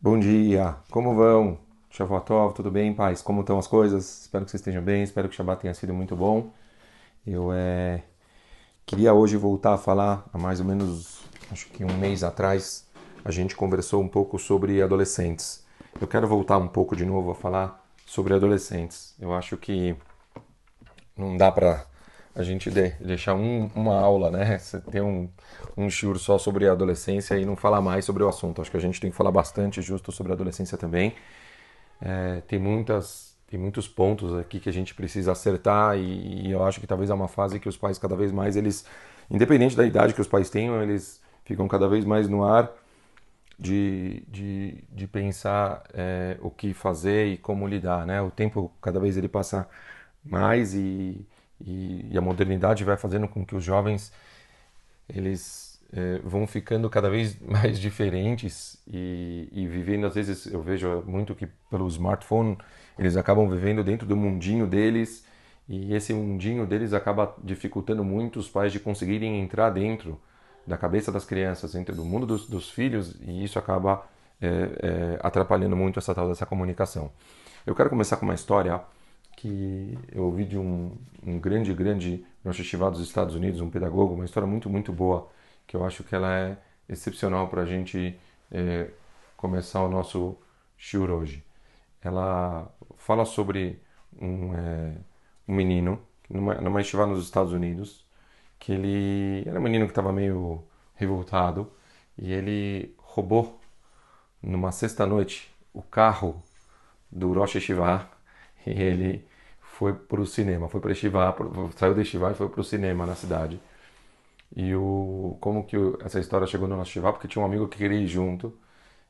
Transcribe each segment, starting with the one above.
Bom dia, como vão? Shavuotov, tudo bem, paz? Como estão as coisas? Espero que vocês estejam bem, espero que o Shabbat tenha sido muito bom. Eu é, queria hoje voltar a falar, há mais ou menos, acho que um mês atrás, a gente conversou um pouco sobre adolescentes. Eu quero voltar um pouco de novo a falar sobre adolescentes. Eu acho que não dá para a gente de, deixar um, uma aula, né? Você ter um, um shiur só sobre a adolescência e não falar mais sobre o assunto. Acho que a gente tem que falar bastante justo sobre a adolescência também. É, tem muitas tem muitos pontos aqui que a gente precisa acertar e, e, eu acho que talvez é uma fase que os pais cada vez mais eles, independente da idade que os pais tenham, eles ficam cada vez mais no ar de, de, de pensar é, o que fazer e como lidar, né? O tempo cada vez ele passa mais e e, e a modernidade vai fazendo com que os jovens eles é, vão ficando cada vez mais diferentes e, e, vivendo às vezes eu vejo muito que pelo smartphone eles acabam vivendo dentro do mundinho deles e esse mundinho deles acaba dificultando muito os pais de conseguirem entrar dentro da cabeça das crianças, dentro do mundo dos, dos filhos e isso acaba é, é, atrapalhando muito essa tal dessa comunicação. Eu quero começar com uma história que eu ouvi de um, um grande, grande Rosh Hashivá dos Estados Unidos, um pedagogo, uma história muito, muito boa, que eu acho que ela é excepcional para a gente é, começar o nosso shiur hoje. Ela fala sobre um, é, um menino, numa, numa nos Estados Unidos, que ele era um menino que estava meio revoltado e ele roubou numa sexta-noite o carro do Rosh Hashivá e ele foi para o cinema, foi para Estivá, saiu de Estivá e foi para o cinema na cidade. E o como que o, essa história chegou no nosso? Porque tinha um amigo que queria ir junto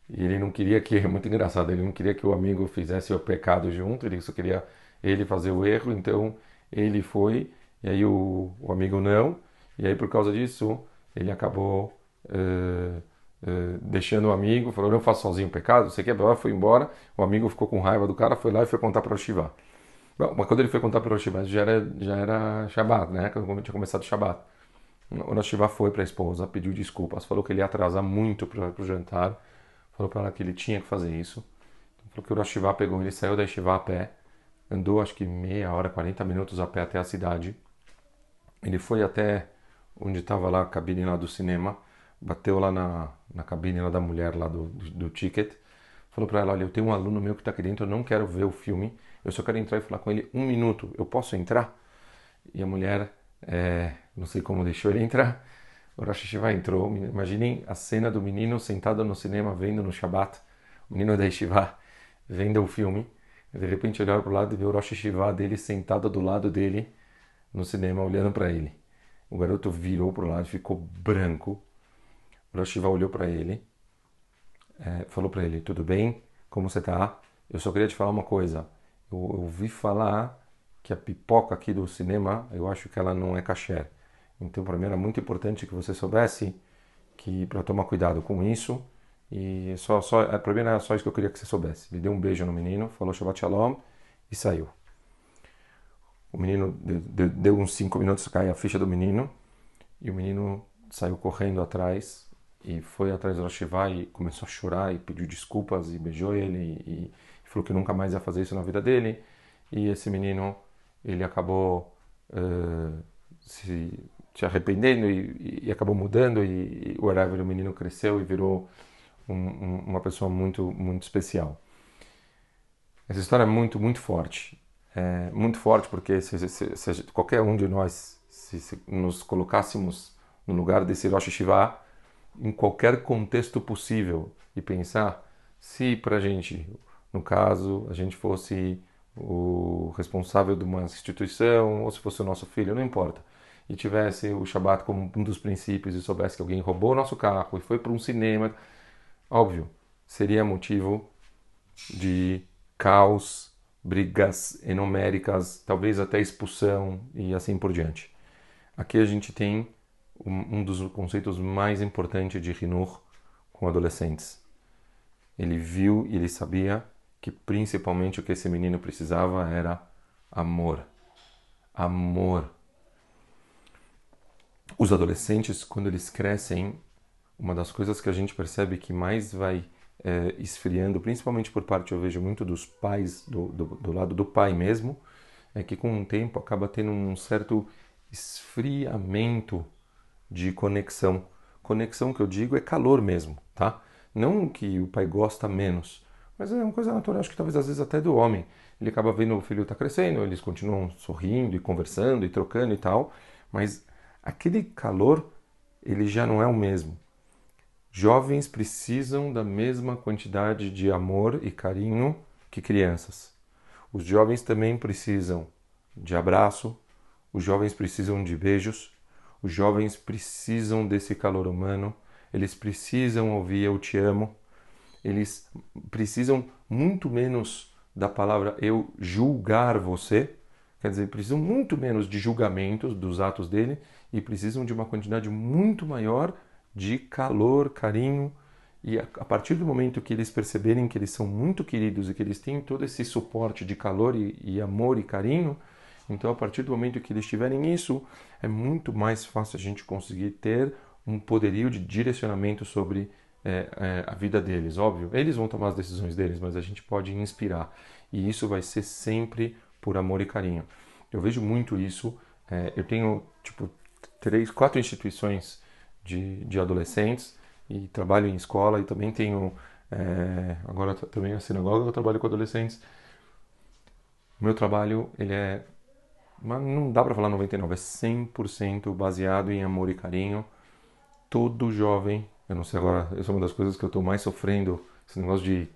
e ele não queria que, é muito engraçado, ele não queria que o amigo fizesse o pecado junto, ele só queria ele fazer o erro, então ele foi e aí o, o amigo não, e aí por causa disso ele acabou uh, uh, deixando o amigo, falou: Eu faço sozinho o pecado, você quer? Foi embora, o amigo ficou com raiva do cara, foi lá e foi contar para o Shivá. Bom, mas quando ele foi contar para o Rosh já era, já era Shabbat, né? Quando tinha começado o Shabbat. O Rosh foi para a esposa, pediu desculpas, falou que ele ia atrasar muito para o jantar, falou para ela que ele tinha que fazer isso. Então, falou que o Rosh pegou, ele saiu da Shiva a pé, andou acho que meia hora, 40 minutos a pé até a cidade. Ele foi até onde estava lá a cabine lá do cinema, bateu lá na, na cabine lá da mulher lá do, do, do ticket, falou para ela, olha, eu tenho um aluno meu que está aqui dentro, eu não quero ver o filme, eu só quero entrar e falar com ele um minuto, eu posso entrar? E a mulher, é, não sei como deixou ele entrar, o Rosh Hashiva entrou. Imaginem a cena do menino sentado no cinema vendo no Shabbat, o menino da Yeshiva vendo o filme. De repente olhar para o lado e ver o Rosh Hashiva dele sentado do lado dele no cinema olhando para ele. O garoto virou para o lado, ficou branco. Hashiva olhou para ele, é, falou para ele: Tudo bem? Como você está? Eu só queria te falar uma coisa eu, ouvi falar que a pipoca aqui do cinema, eu acho que ela não é kasher. Então, para mim era muito importante que você soubesse que para tomar cuidado com isso. E só, só, é, para mim era só isso que eu queria que você soubesse. Ele deu um beijo no menino, falou Shabbat Shalom e saiu. O menino deu, deu uns 5 minutos, cai a ficha do menino e o menino saiu correndo atrás e foi atrás do Shiva e começou a chorar e pediu desculpas e beijou ele e, falou que nunca mais ia fazer isso na vida dele. E esse menino, ele acabou uh, se, se, arrependendo e, e, acabou mudando. E, e o whatever, o menino cresceu e virou um, um, uma pessoa muito, muito especial. Essa história é muito, muito forte. É muito forte porque se, se, se qualquer um de nós, se, nos colocássemos no lugar desse Rosh Hashivá, em qualquer contexto possível, e pensar se para gente no caso a gente fosse o responsável de uma instituição ou se fosse o nosso filho, não importa, e tivesse o Shabat como um dos princípios e soubesse que alguém roubou o nosso carro e foi para um cinema, óbvio, seria motivo de caos, brigas enuméricas, talvez até expulsão e assim por diante. Aqui a gente tem um dos conceitos mais importantes de Rinur com adolescentes. Ele viu e ele sabia que principalmente o que esse menino precisava era amor. Amor. Os adolescentes, quando eles crescem, uma das coisas que a gente percebe que mais vai é, esfriando, principalmente por parte, eu vejo muito dos pais, do, do, do lado do pai mesmo, é que com o tempo acaba tendo um certo esfriamento de conexão. Conexão que eu digo é calor mesmo, tá? Não que o pai gosta menos, mas é uma coisa natural, acho que talvez às vezes até do homem. Ele acaba vendo o filho tá crescendo, eles continuam sorrindo e conversando e trocando e tal, mas aquele calor ele já não é o mesmo. Jovens precisam da mesma quantidade de amor e carinho que crianças. Os jovens também precisam de abraço, os jovens precisam de beijos, os jovens precisam desse calor humano, eles precisam ouvir eu te amo, eles precisam muito menos da palavra eu julgar você, quer dizer, precisam muito menos de julgamentos dos atos dele e precisam de uma quantidade muito maior de calor, carinho. E a, partir do momento que eles perceberem que eles são muito queridos e que eles têm todo esse suporte de calor e, e amor e carinho, então a partir do momento que eles tiverem isso, é muito mais fácil a gente conseguir ter um poderio de direcionamento sobre é, é, a vida deles. Óbvio, eles vão tomar as decisões deles, mas a gente pode inspirar. E isso vai ser sempre por amor e carinho. Eu vejo muito isso. É, eu tenho tipo três, quatro instituições de, de adolescentes e trabalho em escola e também tenho é, agora também a sinagoga eu trabalho com adolescentes. O meu trabalho ele é mas não dá para falar 99, é 100% baseado em amor e carinho. Todo jovem, eu não sei agora, essa é uma das coisas que eu estou mais sofrendo, esse negócio de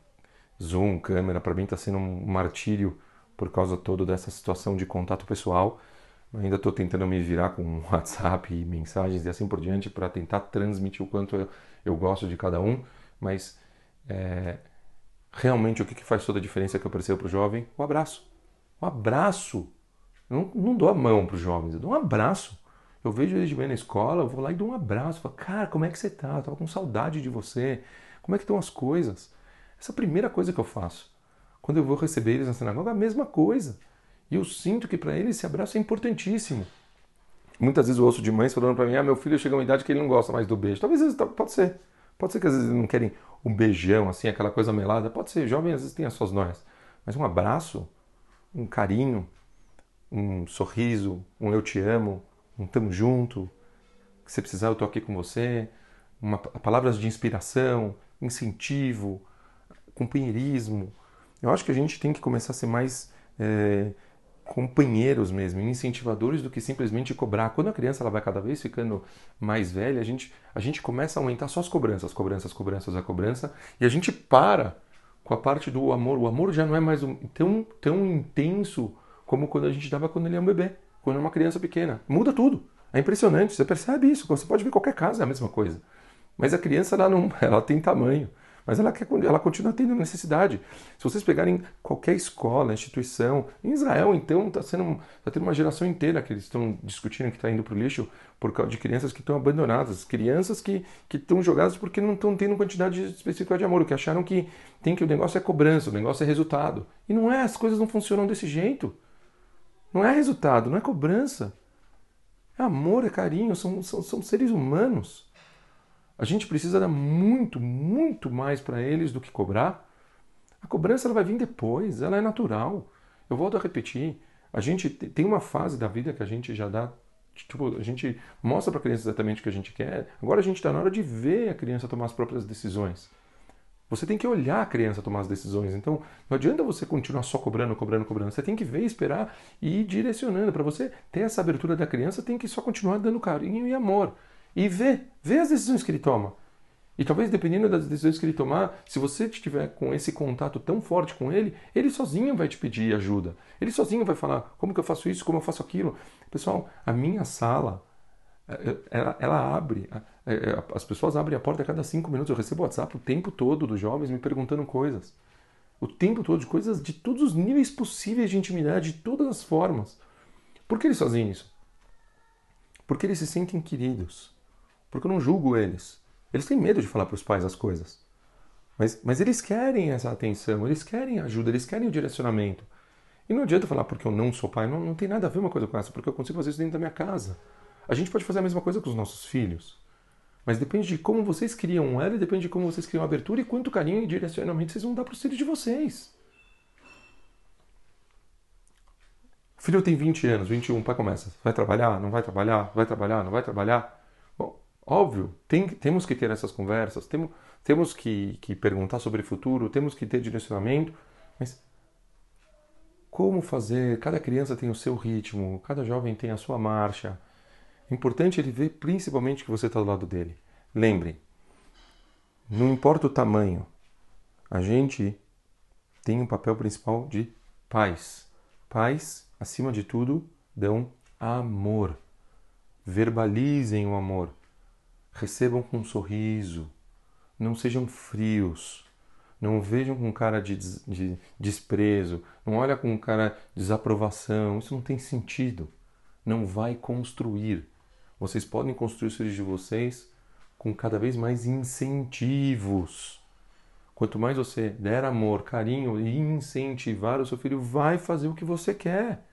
Zoom, câmera, para mim está sendo um martírio por causa todo dessa situação de contato pessoal. Ainda estou tentando me virar com WhatsApp e mensagens e assim por diante para tentar transmitir o quanto eu, eu, gosto de cada um, mas é, realmente o que, que faz toda a diferença que eu percebo para o jovem? O abraço. O abraço. Eu não, dou a mão para os jovens, eu dou um abraço. Eu vejo eles de bem na escola, eu vou lá e dou um abraço. Falo, cara, como é que você tá? Eu tava com saudade de você. Como é que estão as coisas? Essa é a primeira coisa que eu faço. Quando eu vou receber eles na sinagoga, a mesma coisa. E eu sinto que para eles esse abraço é importantíssimo. Muitas vezes eu ouço de mães falando para mim: ah, meu filho chega a uma idade que ele não gosta mais do beijo. Talvez pode ser. Pode ser que às vezes não querem um beijão, assim, aquela coisa melada. Pode ser, jovem às vezes tem as suas noias. Mas um abraço, um carinho, um sorriso, um eu te amo, um tamo junto, você precisar eu tô aqui com você, uma, palavras de inspiração, incentivo, companheirismo. Eu acho que a gente tem que começar a ser mais é, companheiros mesmo, incentivadores do que simplesmente cobrar. Quando a criança ela vai cada vez ficando mais velha, a gente, a gente começa a aumentar só as cobranças, cobranças, cobranças, a cobrança, e a gente para com a parte do amor. O amor já não é mais um, tão, tão intenso como quando a gente dava quando ele é um bebê, quando é uma criança pequena. Muda tudo. É impressionante, você percebe isso. Você pode ver qualquer casa, é a mesma coisa. Mas a criança ela não, ela tem tamanho mas ela, quer, ela continua tendo necessidade. Se vocês pegarem qualquer escola, instituição, em Israel então está sendo tá tendo uma geração inteira que eles estão discutindo que está indo para o lixo por causa de crianças que estão abandonadas, crianças que estão jogadas porque não estão tendo quantidade específica de amor, que acharam que tem que o negócio é cobrança, o negócio é resultado. E não é, as coisas não funcionam desse jeito. Não é resultado, não é cobrança. É amor, é carinho, são, são, são seres humanos. A gente precisa dar muito, muito mais para eles do que cobrar. A cobrança ela vai vir depois, ela é natural. Eu volto a repetir. A gente tem uma fase da vida que a gente já dá Tipo, a gente mostra para a criança exatamente o que a gente quer. Agora a gente está na hora de ver a criança tomar as próprias decisões. Você tem que olhar a criança tomar as decisões. Então, não adianta você continuar só cobrando, cobrando, cobrando. Você tem que ver, esperar e ir direcionando. Para você ter essa abertura da criança, tem que só continuar dando carinho e amor e vê, vê as decisões que ele toma. E talvez dependendo das decisões que ele tomar, se você estiver com esse contato tão forte com ele, ele sozinho vai te pedir ajuda. Ele sozinho vai falar como que eu faço isso, como eu faço aquilo. Pessoal, a minha sala, ela, ela abre, as pessoas abrem a porta a cada cinco minutos. Eu recebo WhatsApp o tempo todo dos jovens me perguntando coisas. O tempo todo de coisas de todos os níveis possíveis de intimidade, de todas as formas. Por que eles fazem isso? Porque eles se sentem queridos porque eu não julgo eles. Eles têm medo de falar para os pais as coisas. Mas, mas eles querem essa atenção, eles querem ajuda, eles querem o direcionamento. E não adianta falar porque eu não sou pai, não, não tem nada a ver uma coisa com essa, porque eu consigo fazer isso dentro da minha casa. A gente pode fazer a mesma coisa com os nossos filhos. Mas depende de como vocês criam ela depende de como vocês criam a abertura e quanto carinho e direcionamento vocês vão dar para os filhos de vocês. O filho tem 20 anos, 21, o pai começa. Vai trabalhar? Não vai trabalhar? Vai trabalhar? Não vai trabalhar? Bom, óbvio, tem, temos que ter essas conversas, temos, temos que, que perguntar sobre o futuro, temos que ter direcionamento, mas como fazer? Cada criança tem o seu ritmo, cada jovem tem a sua marcha. Importante ele ver principalmente que você está do lado dele. Lembre, não importa o tamanho, a gente tem um papel principal de pais. Pais, acima de tudo, dão amor. Verbalizem o amor. Recebam com um sorriso. Não sejam frios. Não vejam com cara de, de desprezo. Não olha com cara de desaprovação. Isso não tem sentido. Não vai construir. Vocês podem construir os filhos de vocês com cada vez mais incentivos. Quanto mais você der amor, carinho e incentivar o seu filho, vai fazer o que você quer.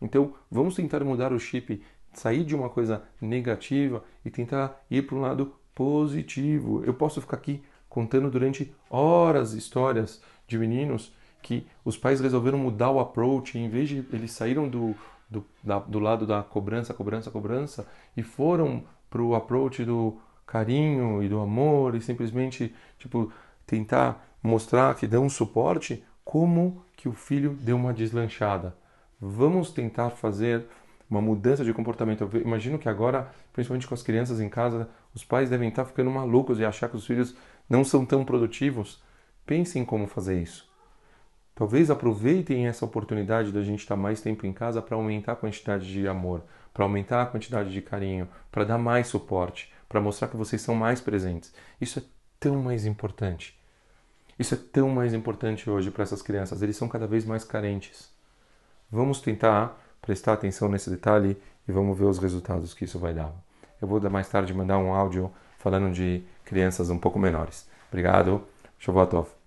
Então, vamos tentar mudar o chip, sair de uma coisa negativa e tentar ir para um lado positivo. Eu posso ficar aqui contando durante horas histórias de meninos que os pais resolveram mudar o approach, em vez de eles saíram do, do, da, do lado da cobrança, cobrança, cobrança e foram para o approach do carinho e do amor e simplesmente tipo tentar mostrar que dão um suporte, como que o filho deu uma deslanchada. Vamos tentar fazer uma mudança de comportamento. Eu imagino que agora, principalmente com as crianças em casa, os pais devem estar ficando malucos e achar que os filhos não são tão produtivos. Pensem como fazer isso. Talvez aproveitem essa oportunidade da gente estar mais tempo em casa para aumentar a quantidade de amor, para aumentar a quantidade de carinho, para dar mais suporte, para mostrar que vocês são mais presentes. Isso é tão mais importante. Isso é tão mais importante hoje para essas crianças. Eles são cada vez mais carentes. Vamos tentar prestar atenção nesse detalhe e vamos ver os resultados que isso vai dar. Eu vou mais tarde mandar um áudio falando de crianças um pouco menores. Obrigado. Shavuot